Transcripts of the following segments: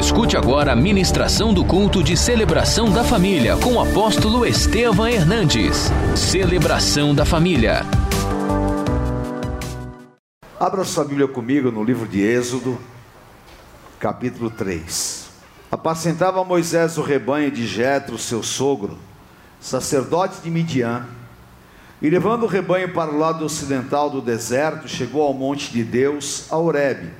Escute agora a ministração do culto de celebração da família com o apóstolo Estevam Hernandes. Celebração da família. Abra sua Bíblia comigo no livro de Êxodo, capítulo 3. Apacentava Moisés o rebanho de Jetro, seu sogro, sacerdote de Midian, e levando o rebanho para o lado ocidental do deserto, chegou ao monte de Deus, a Horebe.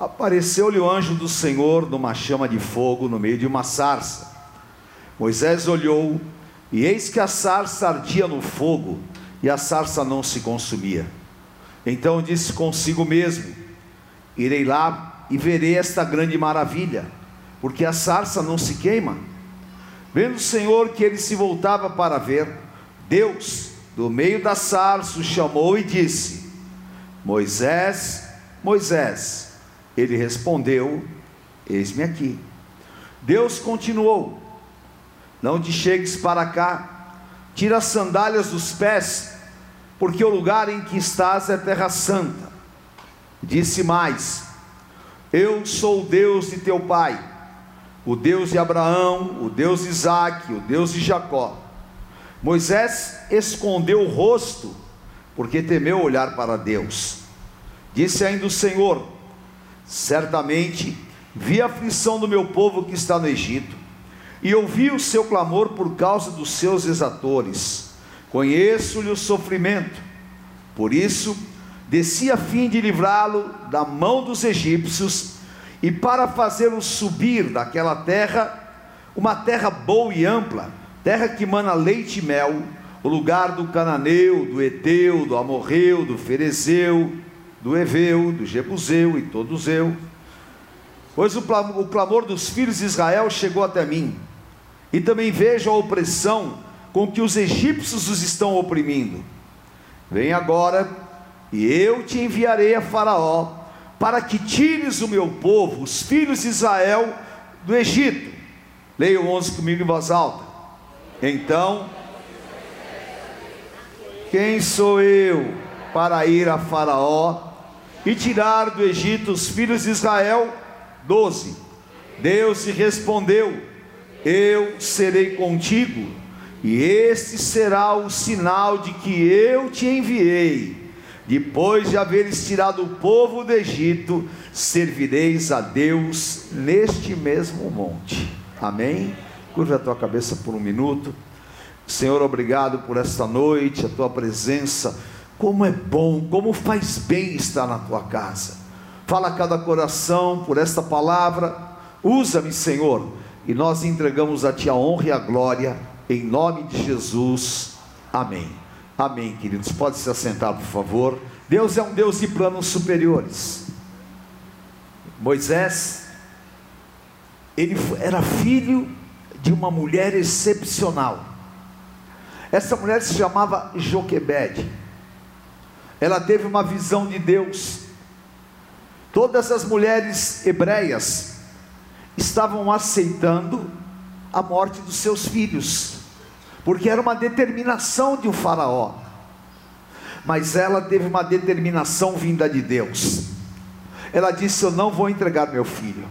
Apareceu-lhe o anjo do Senhor numa chama de fogo no meio de uma sarça. Moisés olhou, e eis que a sarça ardia no fogo, e a sarça não se consumia. Então disse consigo mesmo: Irei lá e verei esta grande maravilha, porque a sarça não se queima. Vendo o Senhor que ele se voltava para ver, Deus, do meio da sarça, o chamou e disse: Moisés, Moisés. Ele respondeu: Eis-me aqui. Deus continuou: Não te chegues para cá, tira as sandálias dos pés, porque o lugar em que estás é terra santa. Disse mais: Eu sou o Deus de teu pai, o Deus de Abraão, o Deus de Isaque, o Deus de Jacó. Moisés escondeu o rosto, porque temeu olhar para Deus. Disse ainda o Senhor: Certamente vi a aflição do meu povo que está no Egito, e ouvi o seu clamor por causa dos seus exatores. Conheço-lhe o sofrimento, por isso desci a fim de livrá-lo da mão dos egípcios e para fazê-lo subir daquela terra, uma terra boa e ampla, terra que mana leite e mel, o lugar do cananeu, do eteu, do amorreu, do ferezeu, do eveu, do jebuseu e eu. Pois o clamor dos filhos de Israel chegou até mim, e também vejo a opressão com que os egípcios os estão oprimindo. Vem agora, e eu te enviarei a Faraó, para que tires o meu povo, os filhos de Israel, do Egito. Leia o 11 comigo em voz alta. Então, quem sou eu para ir a Faraó e tirar do Egito os filhos de Israel? 12. Deus lhe respondeu: Eu serei contigo e este será o sinal de que eu te enviei. Depois de haveres tirado o povo do Egito, servireis a Deus neste mesmo monte. Amém? Curva a tua cabeça por um minuto. Senhor, obrigado por esta noite, a tua presença. Como é bom, como faz bem estar na tua casa. Fala a cada coração por esta palavra. Usa-me, Senhor, e nós entregamos a ti a honra e a glória em nome de Jesus, amém. Amém, queridos. Pode se assentar, por favor. Deus é um Deus de planos superiores. Moisés, ele era filho de uma mulher excepcional. Essa mulher se chamava Joquebede. Ela teve uma visão de Deus. Todas as mulheres hebreias estavam aceitando a morte dos seus filhos porque era uma determinação de um faraó. Mas ela teve uma determinação vinda de Deus. Ela disse: Eu não vou entregar meu filho.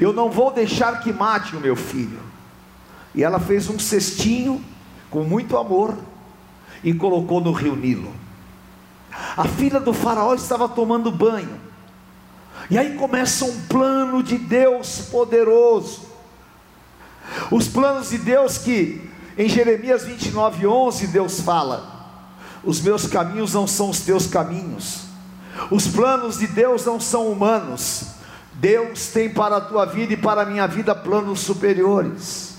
Eu não vou deixar que mate o meu filho. E ela fez um cestinho com muito amor e colocou no rio Nilo. A filha do faraó estava tomando banho. E aí começa um plano de Deus poderoso. Os planos de Deus que em Jeremias 29, 11, Deus fala: Os meus caminhos não são os teus caminhos, os planos de Deus não são humanos. Deus tem para a tua vida e para a minha vida planos superiores.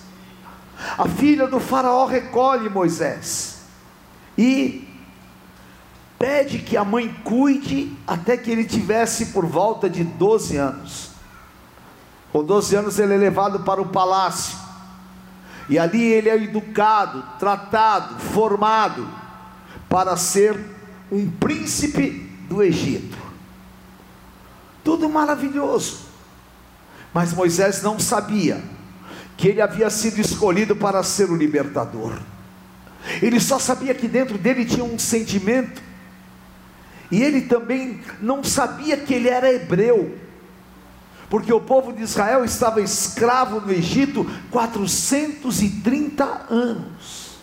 A filha do Faraó recolhe Moisés e pede que a mãe cuide até que ele tivesse por volta de 12 anos. Com 12 anos ele é levado para o palácio. E ali ele é educado, tratado, formado para ser um príncipe do Egito. Tudo maravilhoso. Mas Moisés não sabia que ele havia sido escolhido para ser o libertador. Ele só sabia que dentro dele tinha um sentimento. E ele também não sabia que ele era hebreu. porque o povo de Israel estava escravo no Egito 430 anos.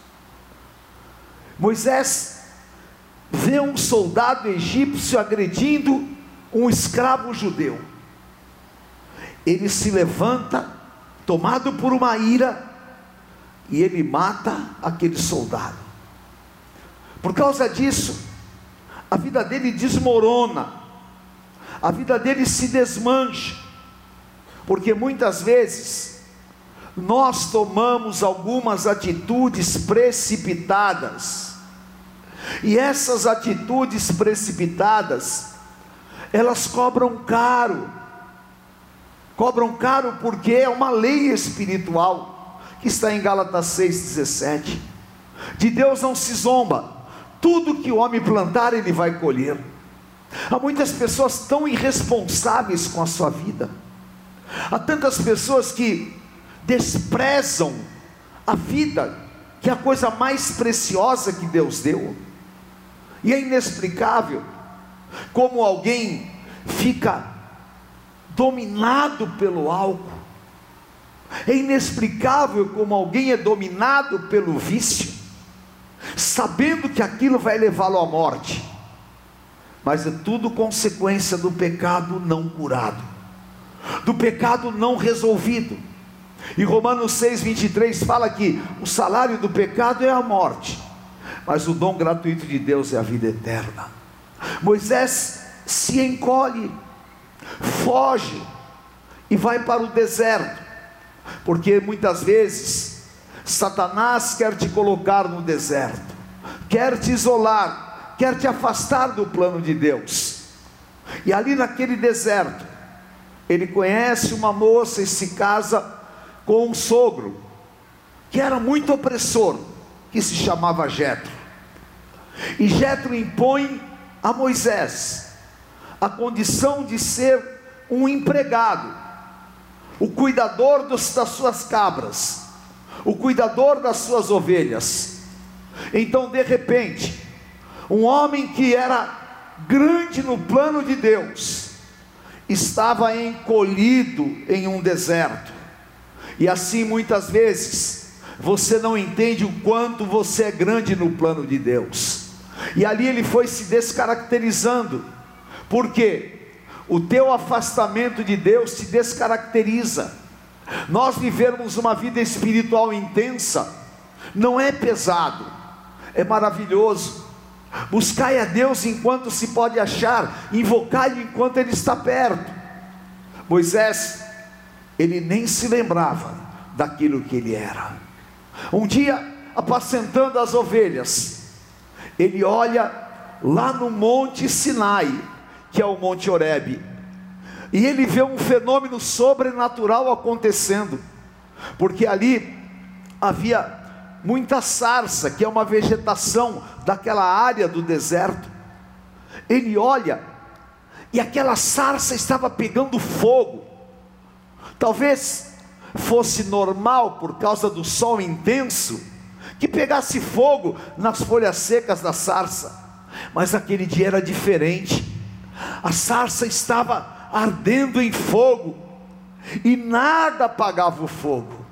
Moisés vê um soldado egípcio agredindo um escravo judeu. Ele se levanta, tomado por uma ira, e ele mata aquele soldado. Por causa disso, a vida dele desmorona, a vida dele se desmancha, porque muitas vezes nós tomamos algumas atitudes precipitadas, e essas atitudes precipitadas, elas cobram caro, cobram caro porque é uma lei espiritual, que está em Gálatas 6,17. De Deus não se zomba, tudo que o homem plantar, ele vai colher. Há muitas pessoas tão irresponsáveis com a sua vida, há tantas pessoas que desprezam a vida, que é a coisa mais preciosa que Deus deu, e é inexplicável como alguém fica dominado pelo álcool, é inexplicável como alguém é dominado pelo vício, sabendo que aquilo vai levá-lo à morte, mas é tudo consequência do pecado não curado, do pecado não resolvido. E Romanos 6,23 fala que o salário do pecado é a morte, mas o dom gratuito de Deus é a vida eterna. Moisés se encolhe, foge e vai para o deserto, porque muitas vezes Satanás quer te colocar no deserto, quer te isolar, quer te afastar do plano de Deus. E ali naquele deserto, ele conhece uma moça e se casa com um sogro que era muito opressor, que se chamava Jetro. E Jetro impõe a Moisés a condição de ser um empregado, o cuidador dos, das suas cabras, o cuidador das suas ovelhas. Então, de repente, um homem que era grande no plano de Deus, estava encolhido em um deserto, e assim muitas vezes você não entende o quanto você é grande no plano de Deus. E ali ele foi se descaracterizando. Porque o teu afastamento de Deus te descaracteriza. Nós vivermos uma vida espiritual intensa não é pesado, é maravilhoso. Buscai a Deus enquanto se pode achar, invocai-o enquanto ele está perto. Moisés, ele nem se lembrava daquilo que ele era. Um dia, apacentando as ovelhas, ele olha lá no Monte Sinai, que é o Monte Horebe, e ele vê um fenômeno sobrenatural acontecendo, porque ali havia muita sarça, que é uma vegetação daquela área do deserto. Ele olha e aquela sarça estava pegando fogo. Talvez fosse normal por causa do sol intenso, que pegasse fogo nas folhas secas da sarça. Mas aquele dia era diferente. A sarça estava ardendo em fogo e nada apagava o fogo.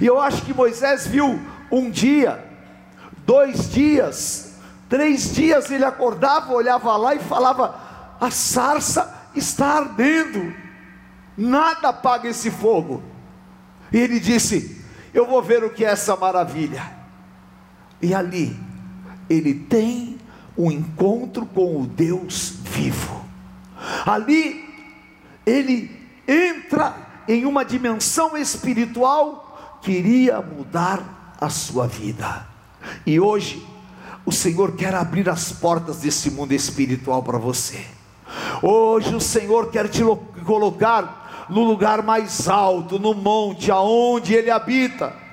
E eu acho que Moisés viu um dia, dois dias, três dias ele acordava, olhava lá e falava: a sarça está ardendo, nada apaga esse fogo. E ele disse: Eu vou ver o que é essa maravilha. E ali ele tem um encontro com o Deus vivo. Ali ele entra em uma dimensão espiritual que iria mudar a sua vida. E hoje o Senhor quer abrir as portas desse mundo espiritual para você. Hoje o Senhor quer te colocar no lugar mais alto, no monte aonde ele habita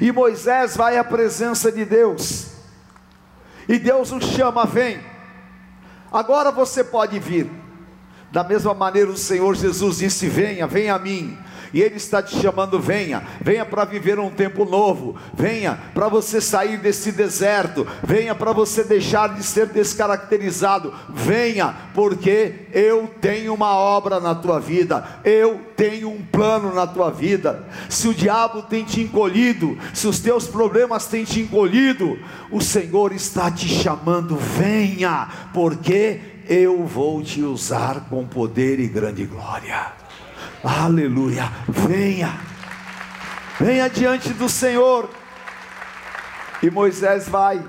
e Moisés vai à presença de Deus. E Deus o chama, vem. Agora você pode vir. Da mesma maneira o Senhor Jesus disse: Venha, venha a mim, e Ele está te chamando: venha, venha para viver um tempo novo, venha para você sair desse deserto, venha para você deixar de ser descaracterizado, venha, porque eu tenho uma obra na tua vida, eu tenho um plano na tua vida. Se o diabo tem te encolhido, se os teus problemas têm te encolhido, o Senhor está te chamando: venha, porque eu vou te usar com poder e grande glória. Aleluia. Venha, venha diante do Senhor. E Moisés vai.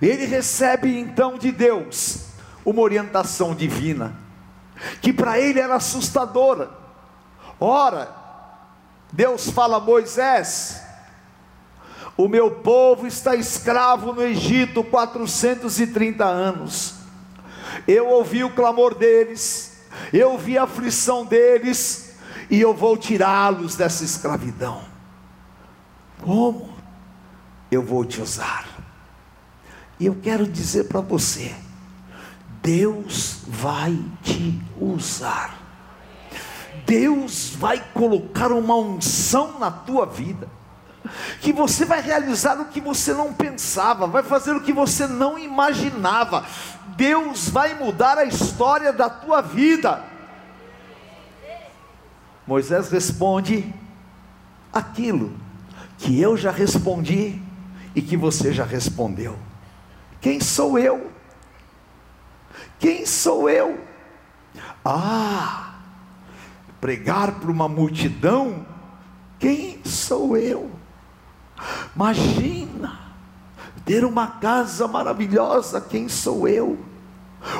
Ele recebe então de Deus uma orientação divina, que para ele era assustadora. Ora, Deus fala a Moisés: O meu povo está escravo no Egito 430 anos. Eu ouvi o clamor deles, eu vi a aflição deles, e eu vou tirá-los dessa escravidão. Como? Eu vou te usar. E eu quero dizer para você: Deus vai te usar. Deus vai colocar uma unção na tua vida, que você vai realizar o que você não pensava, vai fazer o que você não imaginava. Deus vai mudar a história da tua vida. Moisés responde aquilo que eu já respondi e que você já respondeu. Quem sou eu? Quem sou eu? Ah, pregar para uma multidão? Quem sou eu? Imagina ter uma casa maravilhosa, quem sou eu?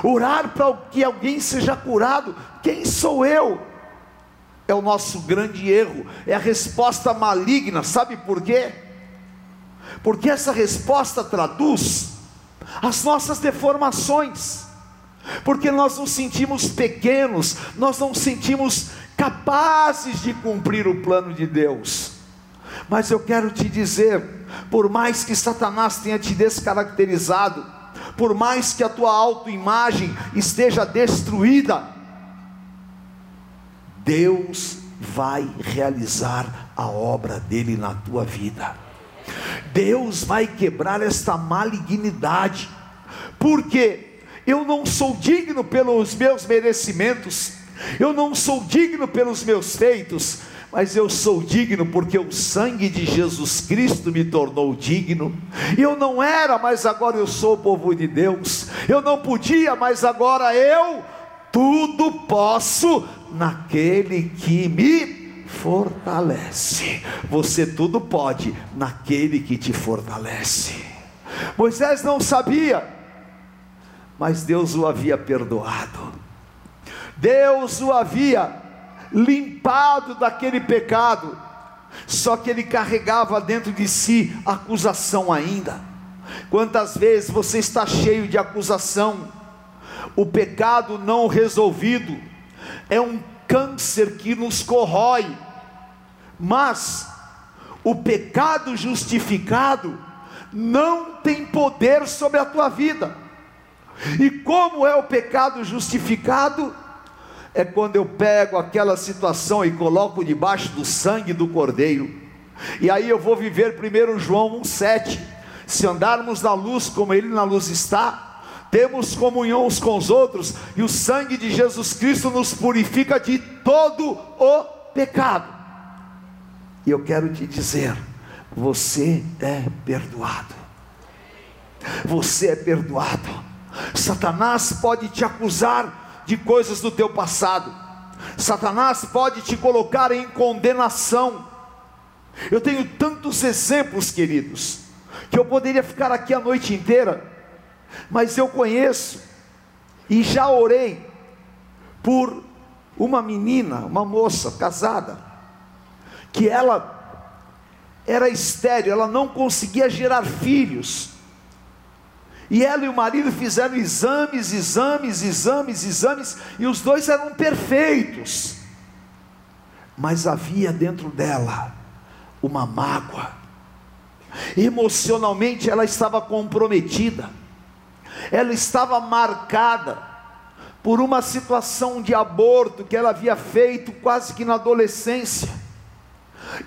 Orar para que alguém seja curado, quem sou eu? É o nosso grande erro, é a resposta maligna, sabe por quê? Porque essa resposta traduz as nossas deformações, porque nós nos sentimos pequenos, nós não sentimos capazes de cumprir o plano de Deus. Mas eu quero te dizer, por mais que Satanás tenha te descaracterizado, por mais que a tua autoimagem esteja destruída, Deus vai realizar a obra dele na tua vida. Deus vai quebrar esta malignidade, porque eu não sou digno pelos meus merecimentos, eu não sou digno pelos meus feitos, mas eu sou digno porque o sangue de Jesus Cristo me tornou digno. Eu não era, mas agora eu sou o povo de Deus. Eu não podia, mas agora eu tudo posso naquele que me fortalece. Você tudo pode naquele que te fortalece. Moisés não sabia, mas Deus o havia perdoado. Deus o havia limpado daquele pecado, só que ele carregava dentro de si acusação ainda. Quantas vezes você está cheio de acusação, o pecado não resolvido é um câncer que nos corrói, mas o pecado justificado não tem poder sobre a tua vida. E como é o pecado justificado? É quando eu pego aquela situação e coloco debaixo do sangue do Cordeiro. E aí eu vou viver primeiro João 1,7. Se andarmos na luz como Ele na luz está, temos comunhão uns com os outros, e o sangue de Jesus Cristo nos purifica de todo o pecado. E eu quero te dizer: você é perdoado. Você é perdoado. Satanás pode te acusar de coisas do teu passado. Satanás pode te colocar em condenação. Eu tenho tantos exemplos, queridos, que eu poderia ficar aqui a noite inteira, mas eu conheço e já orei por uma menina, uma moça casada, que ela era estéril, ela não conseguia gerar filhos. E ela e o marido fizeram exames, exames, exames, exames, e os dois eram perfeitos. Mas havia dentro dela uma mágoa. Emocionalmente ela estava comprometida. Ela estava marcada por uma situação de aborto que ela havia feito quase que na adolescência.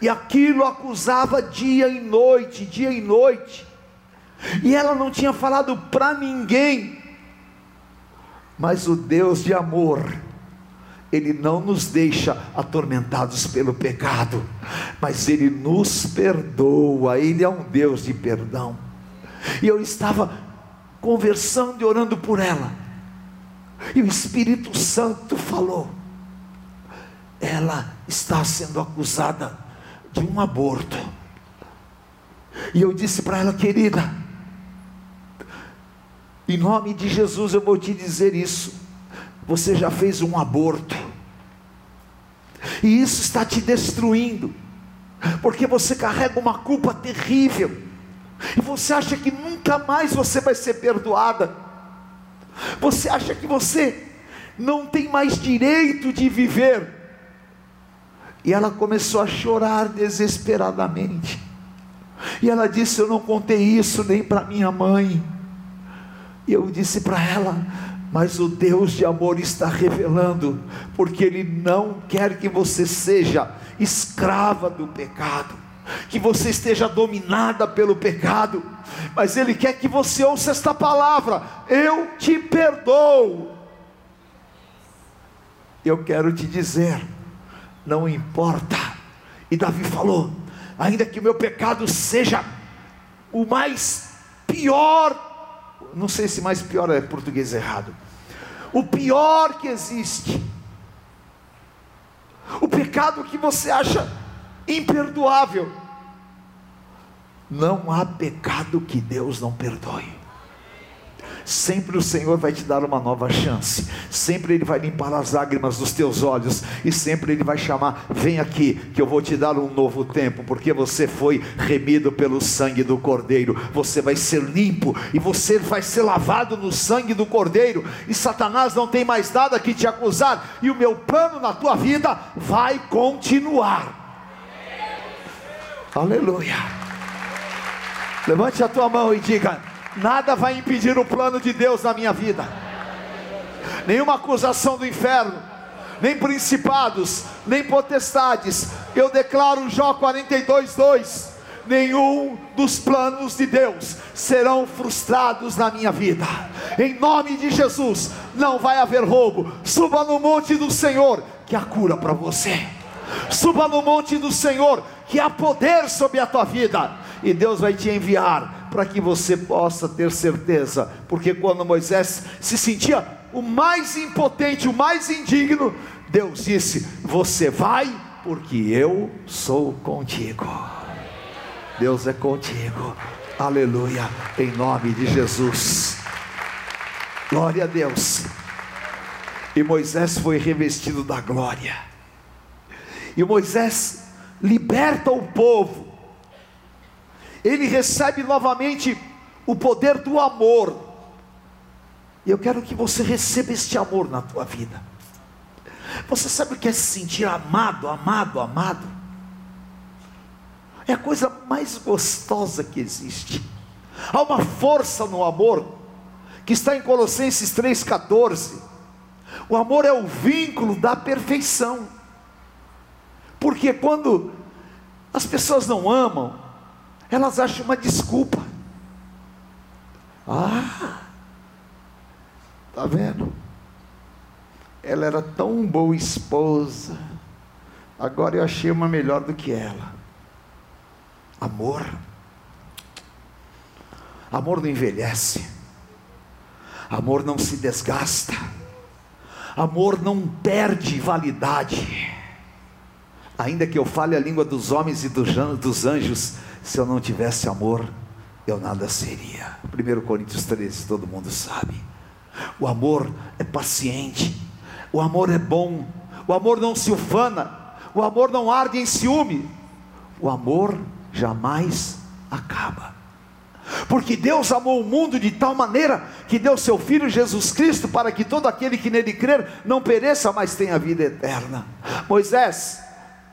E aquilo acusava dia e noite, dia e noite. E ela não tinha falado para ninguém. Mas o Deus de amor, Ele não nos deixa atormentados pelo pecado, mas Ele nos perdoa, Ele é um Deus de perdão. E eu estava conversando e orando por ela e o Espírito Santo falou: ela está sendo acusada de um aborto. E eu disse para ela, querida, em nome de Jesus eu vou te dizer isso. Você já fez um aborto, e isso está te destruindo, porque você carrega uma culpa terrível, e você acha que nunca mais você vai ser perdoada. Você acha que você não tem mais direito de viver? E ela começou a chorar desesperadamente. E ela disse: Eu não contei isso nem para minha mãe. E eu disse para ela: Mas o Deus de amor está revelando, porque Ele não quer que você seja escrava do pecado que você esteja dominada pelo pecado, mas Ele quer que você ouça esta palavra: Eu te perdoo. Eu quero te dizer, não importa, e Davi falou: ainda que o meu pecado seja o mais pior, não sei se mais pior é português errado, o pior que existe, o pecado que você acha imperdoável. Não há pecado que Deus não perdoe. Sempre o Senhor vai te dar uma nova chance. Sempre Ele vai limpar as lágrimas dos teus olhos. E sempre Ele vai chamar: Vem aqui, que eu vou te dar um novo tempo. Porque você foi remido pelo sangue do Cordeiro. Você vai ser limpo. E você vai ser lavado no sangue do Cordeiro. E Satanás não tem mais nada que te acusar. E o meu plano na tua vida vai continuar. Aleluia. Levante a tua mão e diga: nada vai impedir o plano de Deus na minha vida. Nenhuma acusação do inferno, nem principados, nem potestades. Eu declaro Jó 42, 2 nenhum dos planos de Deus serão frustrados na minha vida. Em nome de Jesus, não vai haver roubo. Suba no monte do Senhor, que há cura para você. Suba no monte do Senhor, que há poder sobre a tua vida, e Deus vai te enviar para que você possa ter certeza, porque quando Moisés se sentia o mais impotente, o mais indigno, Deus disse: Você vai, porque eu sou contigo. Deus é contigo, aleluia, em nome de Jesus. Glória a Deus. E Moisés foi revestido da glória. E Moisés liberta o povo, ele recebe novamente o poder do amor. E eu quero que você receba este amor na tua vida. Você sabe o que é se sentir amado, amado, amado? É a coisa mais gostosa que existe. Há uma força no amor que está em Colossenses 3,14. O amor é o vínculo da perfeição. Porque quando as pessoas não amam, elas acham uma desculpa. Ah, tá vendo? Ela era tão boa esposa. Agora eu achei uma melhor do que ela. Amor. Amor não envelhece. Amor não se desgasta. Amor não perde validade. Ainda que eu fale a língua dos homens e dos anjos, se eu não tivesse amor, eu nada seria. 1 Coríntios 13, todo mundo sabe. O amor é paciente, o amor é bom, o amor não se ufana, o amor não arde em ciúme, o amor jamais acaba. Porque Deus amou o mundo de tal maneira que deu seu Filho Jesus Cristo para que todo aquele que nele crer não pereça, mas tenha vida eterna. Moisés,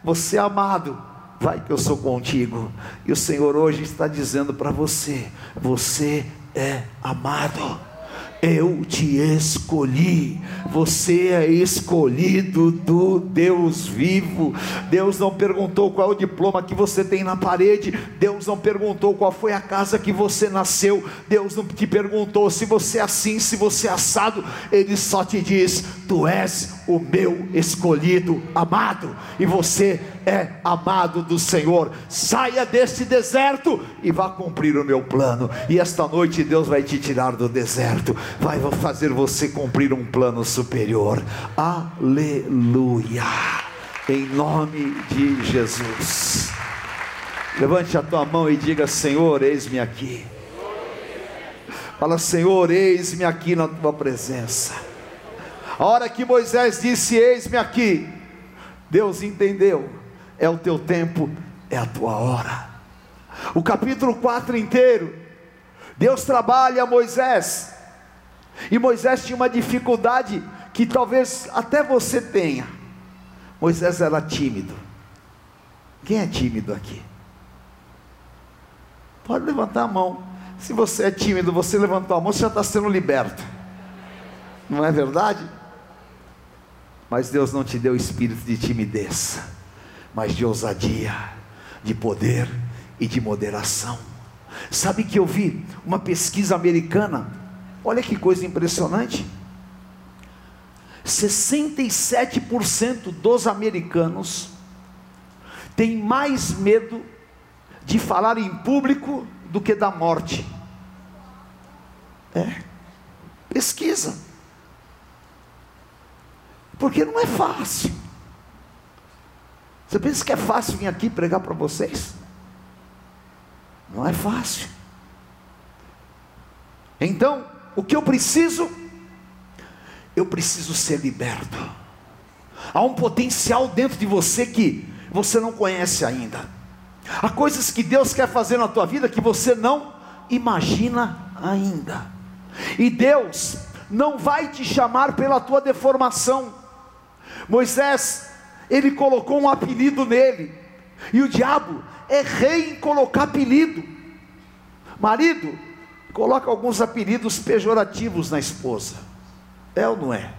você é amado, vai que eu sou contigo. E o Senhor hoje está dizendo para você: você é amado. eu te escolhi. Você é escolhido do Deus vivo. Deus não perguntou qual é o diploma que você tem na parede. Deus não perguntou qual foi a casa que você nasceu. Deus não te perguntou se você é assim, se você é assado. Ele só te diz: Tu és o meu escolhido amado. E você é amado do Senhor. Saia desse deserto e vá cumprir o meu plano. E esta noite Deus vai te tirar do deserto, vai fazer você cumprir um plano superior. Aleluia. Em nome de Jesus. Levante a tua mão e diga: Senhor, eis-me aqui. Fala, Senhor, eis-me aqui na tua presença. A hora que Moisés disse: Eis-me aqui, Deus entendeu é o teu tempo, é a tua hora. O capítulo 4 inteiro, Deus trabalha Moisés, e Moisés tinha uma dificuldade que talvez até você tenha. Moisés era tímido. Quem é tímido aqui? Pode levantar a mão. Se você é tímido, você levantou a mão, você já está sendo liberto. Não é verdade? Mas Deus não te deu espírito de timidez mas de ousadia, de poder e de moderação. Sabe que eu vi uma pesquisa americana, olha que coisa impressionante. 67% dos americanos têm mais medo de falar em público do que da morte. É, pesquisa. Porque não é fácil. Você pensa que é fácil vir aqui pregar para vocês? Não é fácil. Então, o que eu preciso? Eu preciso ser liberto. Há um potencial dentro de você que você não conhece ainda. Há coisas que Deus quer fazer na tua vida que você não imagina ainda. E Deus não vai te chamar pela tua deformação. Moisés ele colocou um apelido nele. E o diabo é rei em colocar apelido. Marido, coloca alguns apelidos pejorativos na esposa. É ou não é?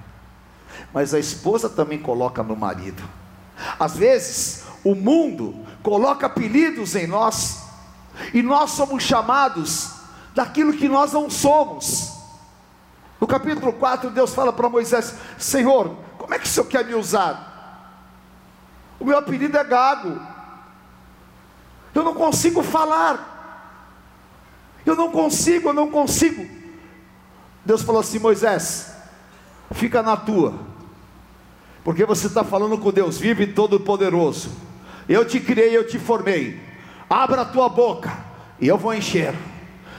Mas a esposa também coloca no marido. Às vezes, o mundo coloca apelidos em nós, e nós somos chamados daquilo que nós não somos. No capítulo 4, Deus fala para Moisés: Senhor, como é que o Senhor quer me usar? O meu apelido é Gago. Eu não consigo falar. Eu não consigo, eu não consigo. Deus falou assim: Moisés, fica na tua, porque você está falando com Deus vivo e todo-poderoso. Eu te criei, eu te formei. Abra a tua boca e eu vou encher.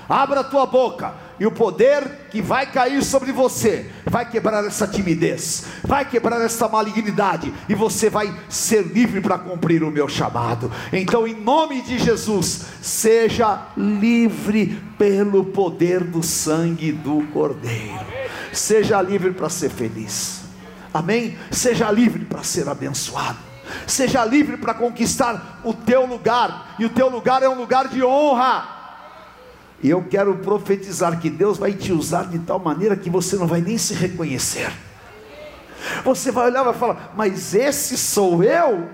Abra a tua boca e o poder que vai cair sobre você vai quebrar essa timidez, vai quebrar essa malignidade, e você vai ser livre para cumprir o meu chamado. Então, em nome de Jesus, seja livre pelo poder do sangue do Cordeiro, seja livre para ser feliz, amém? Seja livre para ser abençoado. Seja livre para conquistar o teu lugar, e o teu lugar é um lugar de honra. E eu quero profetizar que Deus vai te usar de tal maneira que você não vai nem se reconhecer. Você vai olhar e vai falar: Mas esse sou eu?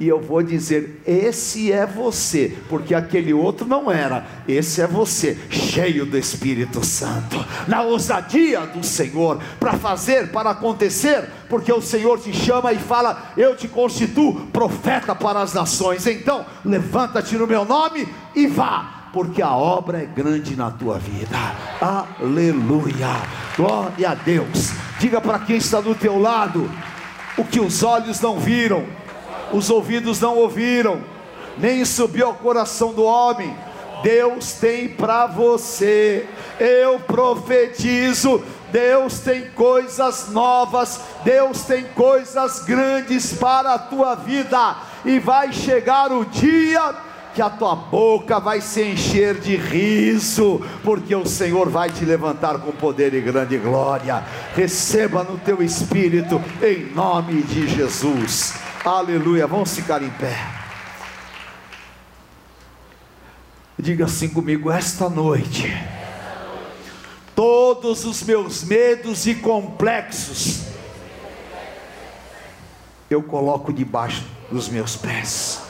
E eu vou dizer: Esse é você, porque aquele outro não era. Esse é você, cheio do Espírito Santo, na ousadia do Senhor, para fazer, para acontecer, porque o Senhor te chama e fala: Eu te constituo profeta para as nações. Então, levanta-te no meu nome e vá porque a obra é grande na tua vida. Aleluia. Glória a Deus. Diga para quem está do teu lado: o que os olhos não viram, os ouvidos não ouviram, nem subiu ao coração do homem. Deus tem para você. Eu profetizo Deus tem coisas novas, Deus tem coisas grandes para a tua vida, e vai chegar o dia que a tua boca vai se encher de riso, porque o Senhor vai te levantar com poder e grande glória. Receba no teu espírito, em nome de Jesus. Aleluia. Vamos ficar em pé. Diga assim comigo: esta noite, todo todos os meus medos e complexos, eu coloco debaixo dos meus pés.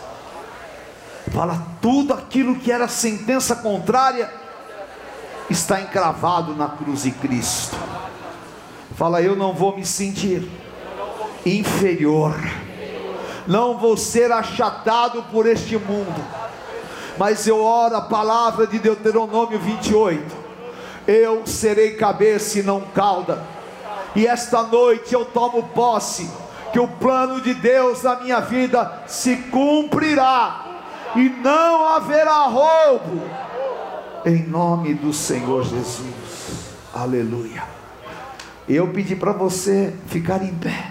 Fala tudo aquilo que era sentença contrária está encravado na cruz de Cristo. Fala, eu não vou me sentir inferior, não vou ser achatado por este mundo, mas eu oro a palavra de Deuteronômio 28. Eu serei cabeça e não cauda, e esta noite eu tomo posse que o plano de Deus na minha vida se cumprirá e não haverá roubo, em nome do Senhor Jesus, aleluia. Eu pedi para você ficar em pé,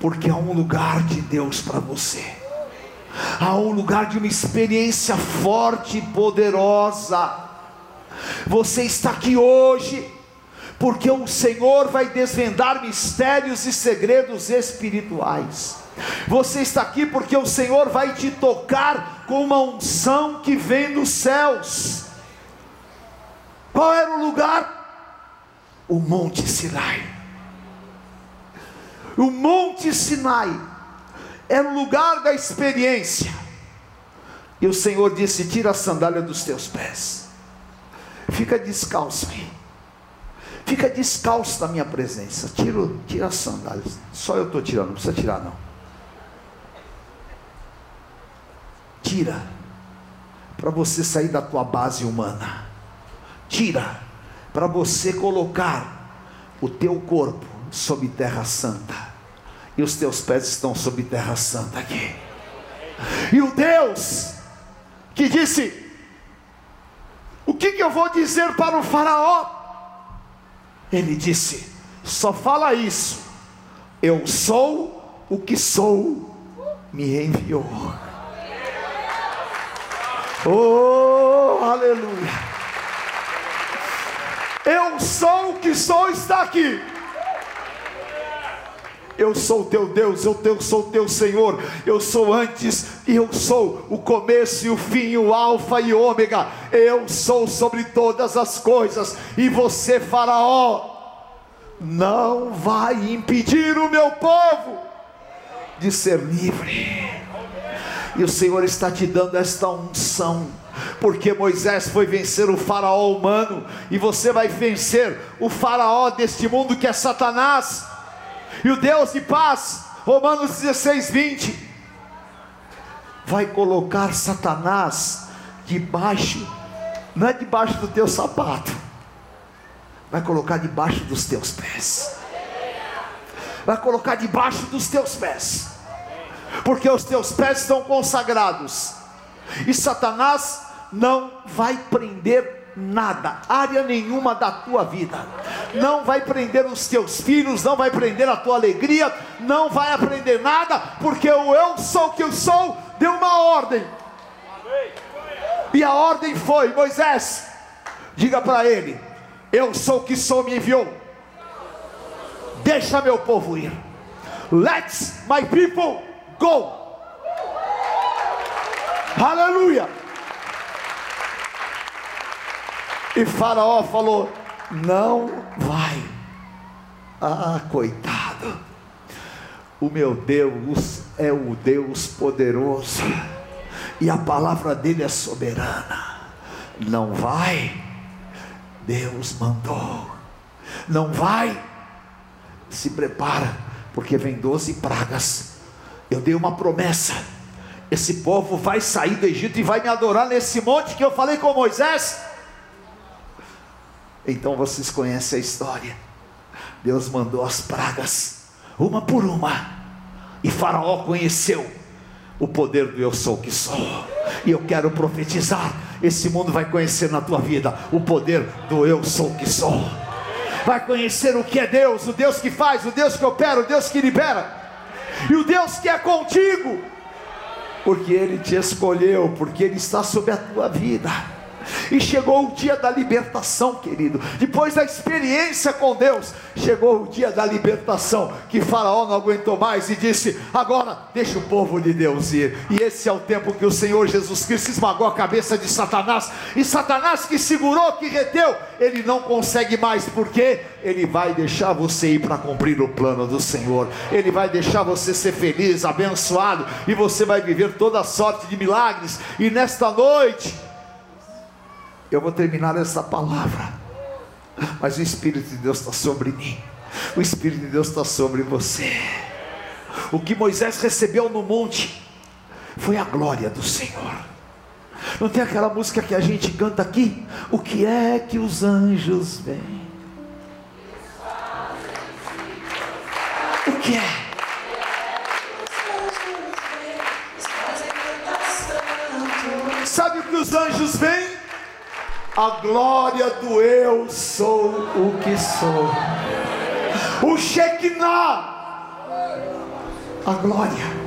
porque há um lugar de Deus para você, há um lugar de uma experiência forte e poderosa. Você está aqui hoje, porque o Senhor vai desvendar mistérios e segredos espirituais. Você está aqui porque o Senhor vai te tocar com uma unção que vem dos céus. Qual era o lugar? O Monte Sinai. O Monte Sinai era o lugar da experiência. E o Senhor disse: Tira a sandália dos teus pés, fica descalço aí. Fica descalço na minha presença. Tira, tira as sandálias. Só eu estou tirando, não precisa tirar não. Tira, para você sair da tua base humana. Tira, para você colocar o teu corpo sob terra santa. E os teus pés estão sob terra santa aqui. E o Deus que disse: O que, que eu vou dizer para o Faraó? Ele disse: Só fala isso. Eu sou o que sou, me enviou. Oh, aleluia. Eu sou o que sou, está aqui. Eu sou teu Deus, eu sou o teu Senhor, eu sou antes e eu sou o começo e o fim, o Alfa e o Ômega. Eu sou sobre todas as coisas, e você, Faraó, não vai impedir o meu povo de ser livre. E o Senhor está te dando esta unção, porque Moisés foi vencer o faraó humano, e você vai vencer o faraó deste mundo que é Satanás, e o Deus de paz, Romanos 16, 20, vai colocar Satanás debaixo, não é debaixo do teu sapato, vai colocar debaixo dos teus pés, vai colocar debaixo dos teus pés porque os teus pés estão consagrados, e Satanás não vai prender nada, área nenhuma da tua vida, não vai prender os teus filhos, não vai prender a tua alegria, não vai aprender nada, porque o eu sou que eu sou deu uma ordem, e a ordem foi: Moisés, diga para ele, eu sou que sou, me enviou, deixa meu povo ir, let my people Go! Aleluia! E Faraó falou: Não vai. Ah, coitado. O meu Deus é o Deus poderoso. E a palavra dele é soberana. Não vai. Deus mandou. Não vai. Se prepara, porque vem doze pragas eu dei uma promessa. Esse povo vai sair do Egito e vai me adorar nesse monte que eu falei com Moisés. Então vocês conhecem a história. Deus mandou as pragas, uma por uma, e Faraó conheceu o poder do eu sou que sou. E eu quero profetizar: esse mundo vai conhecer na tua vida o poder do eu sou que sou. Vai conhecer o que é Deus, o Deus que faz, o Deus que opera, o Deus que libera e o Deus que é contigo, porque Ele te escolheu, porque Ele está sobre a tua vida. E chegou o dia da libertação, querido. Depois da experiência com Deus, chegou o dia da libertação. Que Faraó não aguentou mais e disse: Agora deixa o povo de Deus ir. E esse é o tempo que o Senhor Jesus Cristo esmagou a cabeça de Satanás. E Satanás que segurou, que reteu, ele não consegue mais, porque ele vai deixar você ir para cumprir o plano do Senhor. Ele vai deixar você ser feliz, abençoado, e você vai viver toda sorte de milagres. E nesta noite, eu vou terminar essa palavra, mas o Espírito de Deus está sobre mim, o Espírito de Deus está sobre você. O que Moisés recebeu no monte foi a glória do Senhor. Não tem aquela música que a gente canta aqui? O que é que os anjos vêm? O que é? Sabe o que os anjos vêm? A glória do eu sou o que sou. O Shekinah, a glória.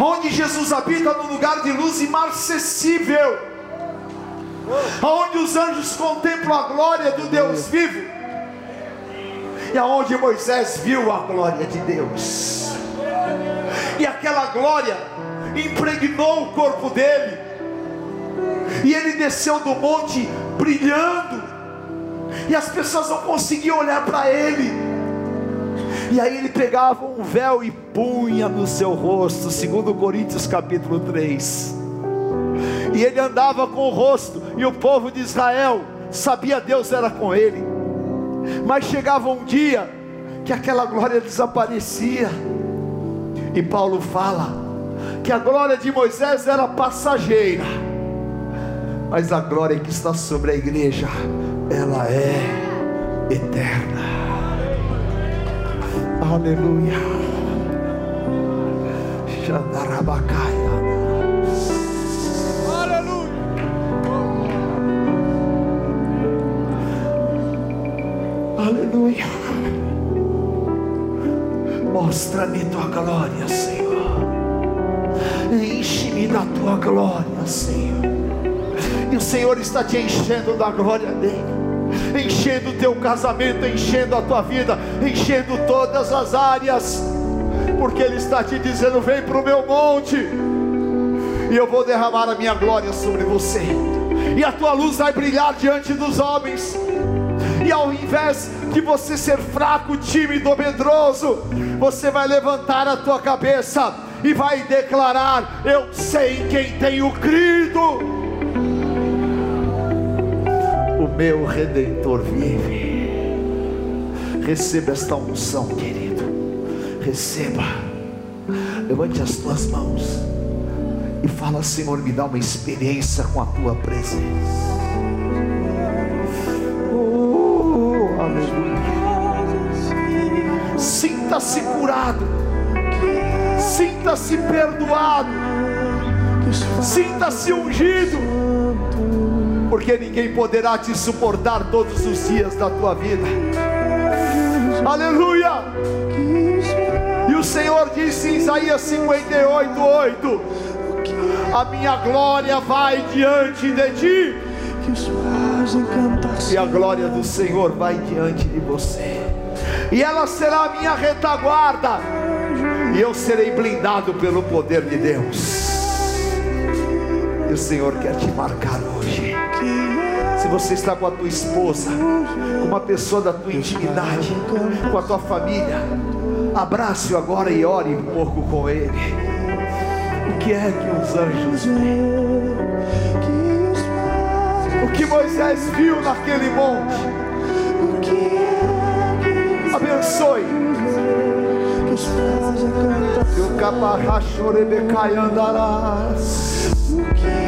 Onde Jesus habita no lugar de luz imarcessível. Onde os anjos contemplam a glória do Deus vivo. E aonde Moisés viu a glória de Deus. E aquela glória impregnou o corpo dele e ele desceu do monte brilhando, e as pessoas não conseguiam olhar para ele. E aí ele pegava um véu e punha no seu rosto, segundo Coríntios capítulo 3. E ele andava com o rosto, e o povo de Israel sabia Deus era com ele. Mas chegava um dia que aquela glória desaparecia. E Paulo fala que a glória de Moisés era passageira mas a glória que está sobre a igreja, ela é eterna. Aleluia. Xandarabacaia. Aleluia. Aleluia. Mostra-me tua glória, Senhor. Enche-me da tua glória, Senhor o Senhor está te enchendo da glória dele, enchendo o teu casamento, enchendo a tua vida, enchendo todas as áreas, porque Ele está te dizendo: vem para o meu monte, e eu vou derramar a minha glória sobre você, e a tua luz vai brilhar diante dos homens. E ao invés de você ser fraco, tímido, medroso, você vai levantar a tua cabeça e vai declarar: Eu sei em quem tenho crido meu redentor vive. Receba esta unção, querido. Receba. Levante as tuas mãos e fala, Senhor, me dá uma experiência com a tua presença. Oh, aleluia. Sinta-se curado. Sinta-se perdoado. Sinta-se ungido porque ninguém poderá te suportar todos os dias da tua vida. Aleluia! E o Senhor disse em Isaías 58, 8: A minha glória vai diante de ti, e a glória do Senhor vai diante de você, e ela será a minha retaguarda, e eu serei blindado pelo poder de Deus. E o Senhor quer te marcar hoje. Se você está com a tua esposa, com uma pessoa da tua intimidade, com a tua família, abrace-o agora e ore um pouco com ele. O que é que os anjos veem? O que Moisés viu naquele monte? Abençoe. Que o caparrachorebe andarás. O que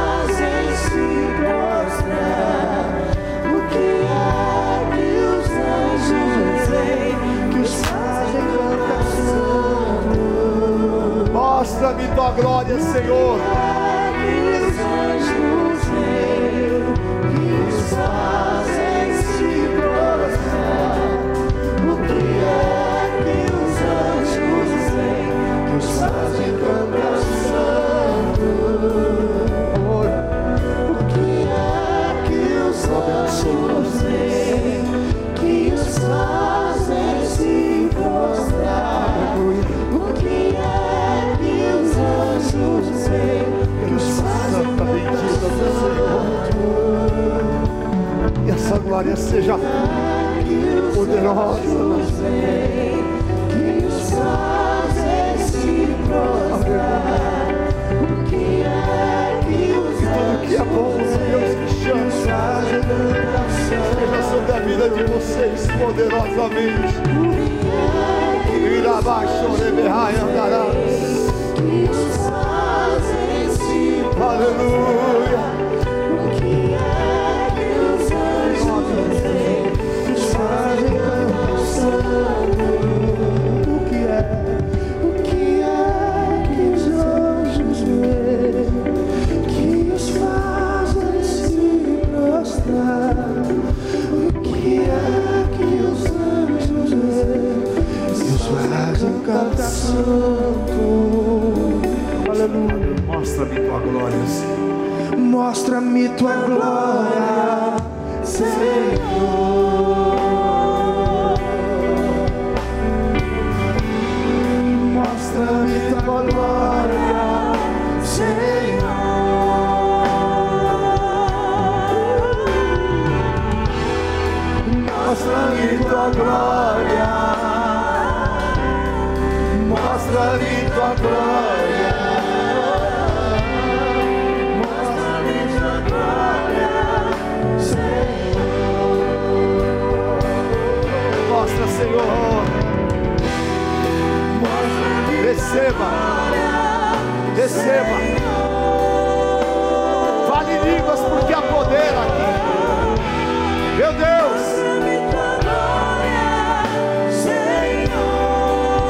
derrame tua glória, Senhor. Os anjos, que essa glória seja poderosa. Tudo que é bom, Deus que chama, seja sobre a vida de vocês poderosamente. Irá baixo, reberrai, andarás. Mostra-me tua glória, Receba. Fale línguas porque há poder aqui. Meu Deus.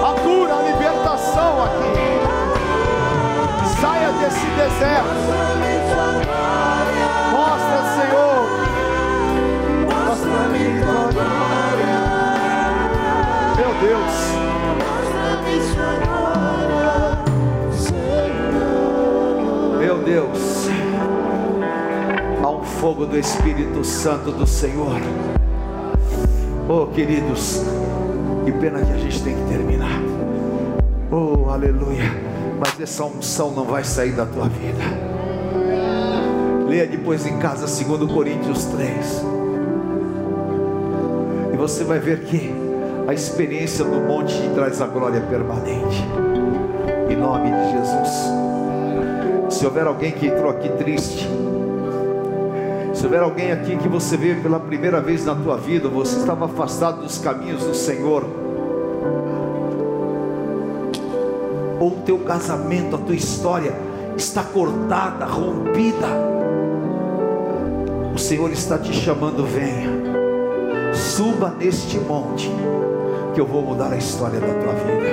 A cura, a libertação aqui. Saia desse deserto. Fogo do Espírito Santo do Senhor. Oh, queridos, que pena que a gente tem que terminar. Oh, aleluia. Mas essa unção não vai sair da tua vida. Leia depois em casa, 2 Coríntios 3. E você vai ver que a experiência no monte te traz a glória permanente. Em nome de Jesus. Se houver alguém que entrou aqui triste, se houver alguém aqui que você veio pela primeira vez na tua vida, você estava afastado dos caminhos do Senhor, ou o teu casamento, a tua história está cortada, rompida, o Senhor está te chamando, venha, suba neste monte, que eu vou mudar a história da tua vida.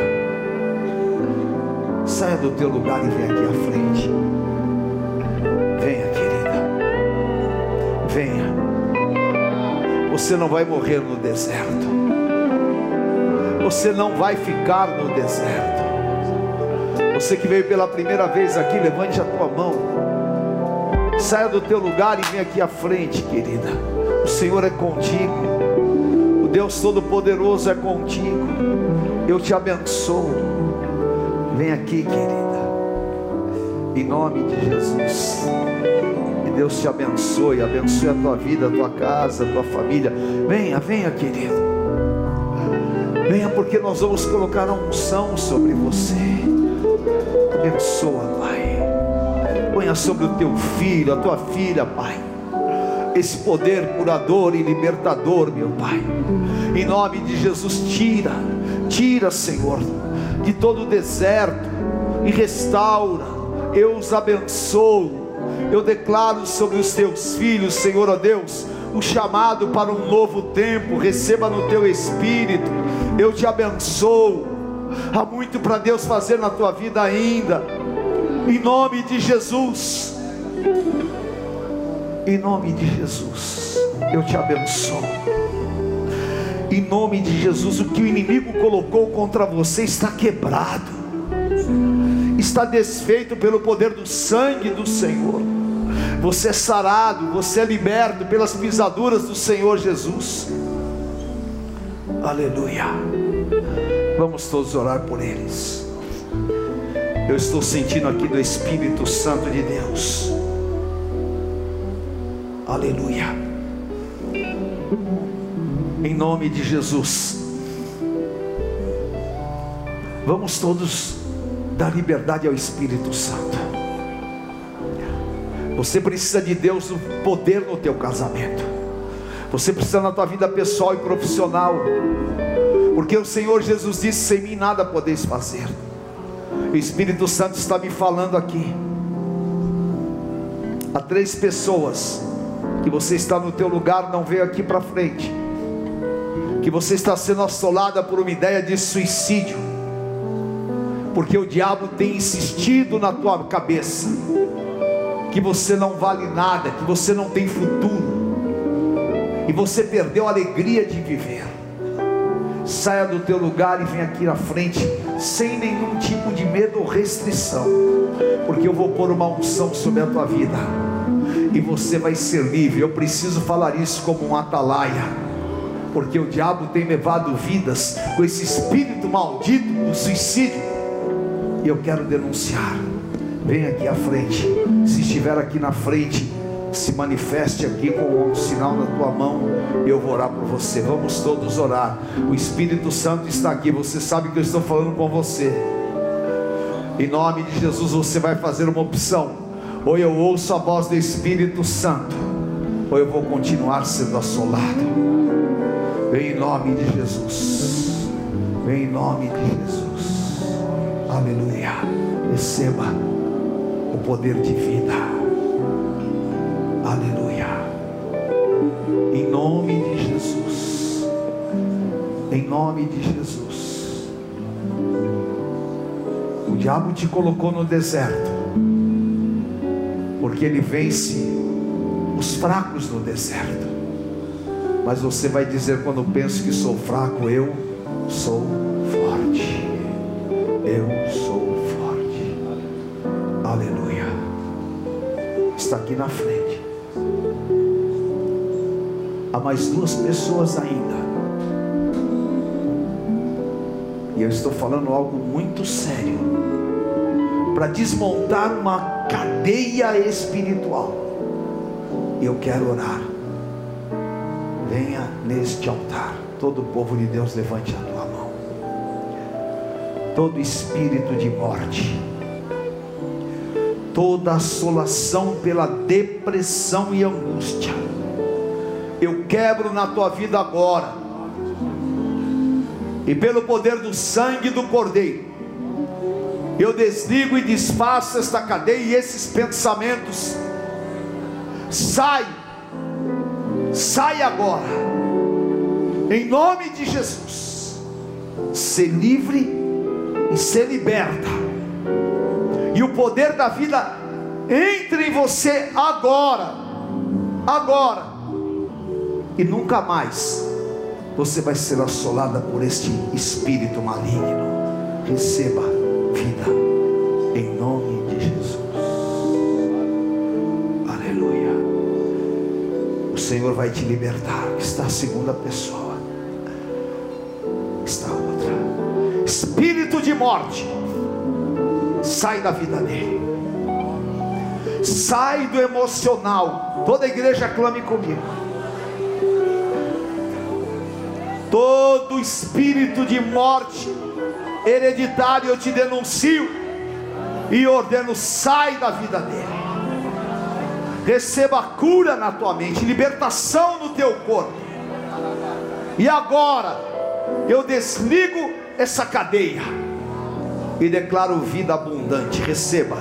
Saia do teu lugar e venha aqui à frente. Venha. Você não vai morrer no deserto. Você não vai ficar no deserto. Você que veio pela primeira vez aqui, levante a tua mão. Saia do teu lugar e venha aqui à frente, querida. O Senhor é contigo. O Deus Todo-Poderoso é contigo. Eu te abençoo. Vem aqui, querida. Em nome de Jesus. Deus te abençoe, abençoe a tua vida, a tua casa, a tua família. Venha, venha, querido. Venha, porque nós vamos colocar a unção sobre você. Abençoa, Pai. Ponha sobre o teu filho, a tua filha, Pai. Esse poder curador e libertador, meu Pai. Em nome de Jesus, tira, tira, Senhor, de todo o deserto e restaura. Eu os abençoo. Eu declaro sobre os teus filhos, Senhor, ó Deus, o chamado para um novo tempo. Receba no teu espírito. Eu te abençoo. Há muito para Deus fazer na tua vida ainda. Em nome de Jesus. Em nome de Jesus. Eu te abençoo. Em nome de Jesus, o que o inimigo colocou contra você está quebrado. Está desfeito pelo poder do sangue do Senhor. Você é sarado, você é liberto pelas pisaduras do Senhor Jesus. Aleluia. Vamos todos orar por eles. Eu estou sentindo aqui do Espírito Santo de Deus. Aleluia. Em nome de Jesus. Vamos todos dar liberdade ao Espírito Santo. Você precisa de Deus, o poder no teu casamento. Você precisa na tua vida pessoal e profissional. Porque o Senhor Jesus disse: sem mim nada podeis fazer. O Espírito Santo está me falando aqui. Há três pessoas que você está no teu lugar, não veio aqui para frente. Que você está sendo assolada por uma ideia de suicídio. Porque o diabo tem insistido na tua cabeça que você não vale nada, que você não tem futuro. E você perdeu a alegria de viver. Saia do teu lugar e vem aqui na frente sem nenhum tipo de medo ou restrição, porque eu vou pôr uma unção sobre a tua vida e você vai ser livre. Eu preciso falar isso como um atalaia, porque o diabo tem levado vidas com esse espírito maldito do suicídio, e eu quero denunciar. Vem aqui à frente, se estiver aqui na frente, se manifeste aqui com um sinal na tua mão, eu vou orar por você. Vamos todos orar. O Espírito Santo está aqui. Você sabe que eu estou falando com você. Em nome de Jesus, você vai fazer uma opção. Ou eu ouço a voz do Espírito Santo, ou eu vou continuar sendo assolado. Vem em nome de Jesus. Vem em nome de Jesus. Aleluia. Receba o poder de vida. Aleluia. Em nome de Jesus. Em nome de Jesus. O diabo te colocou no deserto. Porque ele vence os fracos no deserto. Mas você vai dizer quando penso que sou fraco, eu sou aqui na frente há mais duas pessoas ainda. E eu estou falando algo muito sério para desmontar uma cadeia espiritual. Eu quero orar. Venha neste altar. Todo o povo de Deus levante a tua mão. Todo espírito de morte, toda assolação pela depressão e angústia eu quebro na tua vida agora, e pelo poder do sangue do Cordeiro, eu desligo e desfaço esta cadeia e esses pensamentos. Sai, sai agora, em nome de Jesus. Ser livre e ser liberta, e o poder da vida entre em você agora, agora e nunca mais você vai ser assolada por este espírito maligno. Receba vida em nome de Jesus. Aleluia. O Senhor vai te libertar. Está a segunda pessoa. Está a outra. Espírito de morte. Sai da vida dele. Sai do emocional. Toda a igreja clame comigo todo espírito de morte hereditário eu te denuncio e ordeno: sai da vida dele. Receba cura na tua mente, libertação no teu corpo. E agora eu desligo essa cadeia e declaro vida abundante. Receba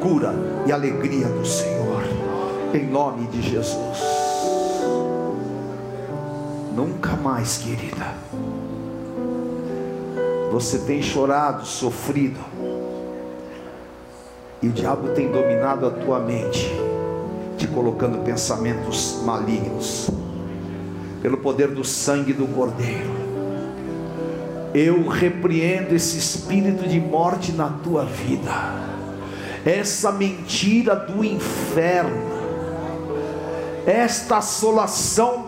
cura e alegria do Senhor, em nome de Jesus. Nunca mais, querida. Você tem chorado, sofrido. E o diabo tem dominado a tua mente, te colocando pensamentos malignos. Pelo poder do sangue do Cordeiro. Eu repreendo esse espírito de morte na tua vida. Essa mentira do inferno. Esta assolação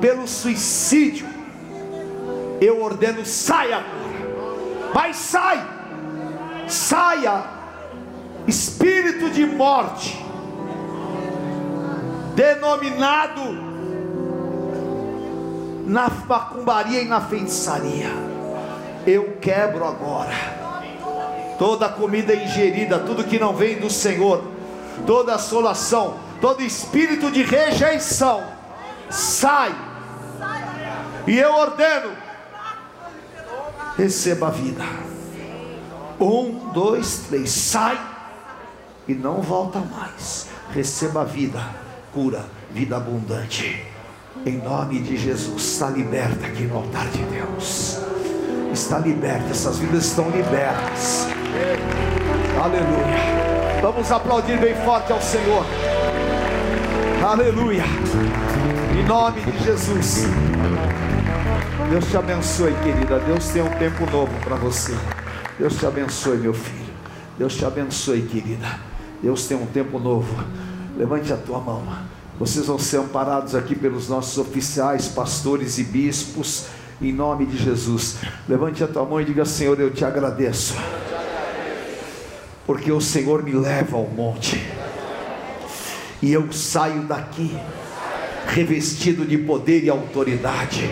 pelo suicídio, eu ordeno, saia mas sai, saia, espírito de morte, denominado na macumbaria e na feitiçaria. Eu quebro agora toda comida ingerida, tudo que não vem do Senhor, toda assolação, todo espírito de rejeição, sai. E eu ordeno, receba a vida. Um, dois, três, sai e não volta mais. Receba a vida, cura, vida abundante. Em nome de Jesus, está liberta aqui no altar de Deus. Está liberta, essas vidas estão libertas. Aleluia. Vamos aplaudir bem forte ao Senhor. Aleluia. Em nome de Jesus. Deus te abençoe, querida. Deus tem um tempo novo para você. Deus te abençoe, meu filho. Deus te abençoe, querida. Deus tem um tempo novo. Levante a tua mão. Vocês vão ser amparados aqui pelos nossos oficiais, pastores e bispos, em nome de Jesus. Levante a tua mão e diga: Senhor, eu te agradeço, porque o Senhor me leva ao monte, e eu saio daqui, revestido de poder e autoridade.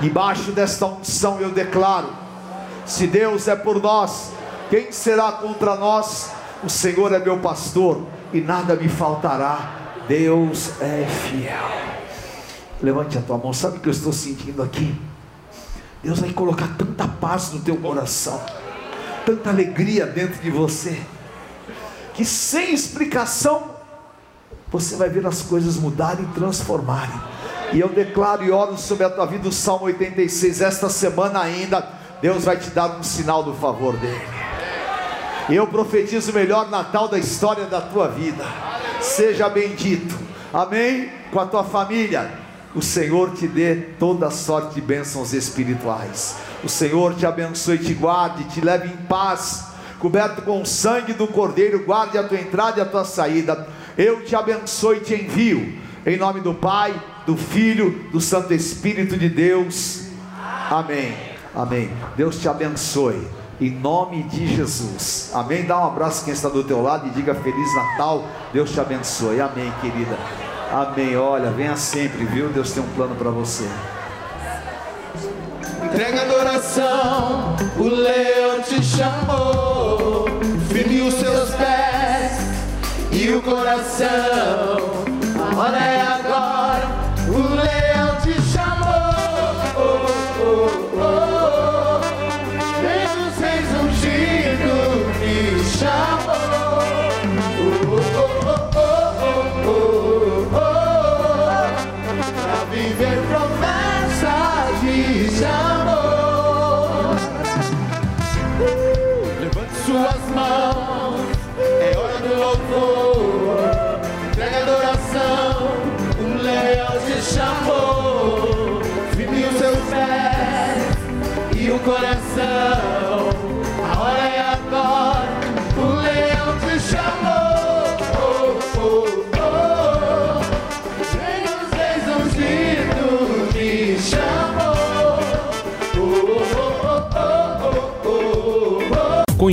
Debaixo desta unção eu declaro: se Deus é por nós, quem será contra nós? O Senhor é meu pastor e nada me faltará. Deus é fiel. Levante a tua mão, sabe o que eu estou sentindo aqui? Deus vai colocar tanta paz no teu coração, tanta alegria dentro de você, que sem explicação você vai ver as coisas mudarem e transformarem. E eu declaro e oro sobre a tua vida o Salmo 86. Esta semana ainda, Deus vai te dar um sinal do favor dele. E eu profetizo o melhor Natal da história da tua vida. Seja bendito, amém? Com a tua família, o Senhor te dê toda sorte de bênçãos espirituais. O Senhor te abençoe, te guarde, te leve em paz, coberto com o sangue do Cordeiro, guarde a tua entrada e a tua saída. Eu te abençoe e te envio, em nome do Pai, do Filho, do Santo Espírito de Deus. Amém. Amém. Deus te abençoe em nome de Jesus. Amém. Dá um abraço quem está do teu lado e diga Feliz Natal. Deus te abençoe. Amém, querida. Amém. Olha, venha sempre, viu? Deus tem um plano para você. Entrega adoração, o leão te chamou, firme os seus pés e o coração.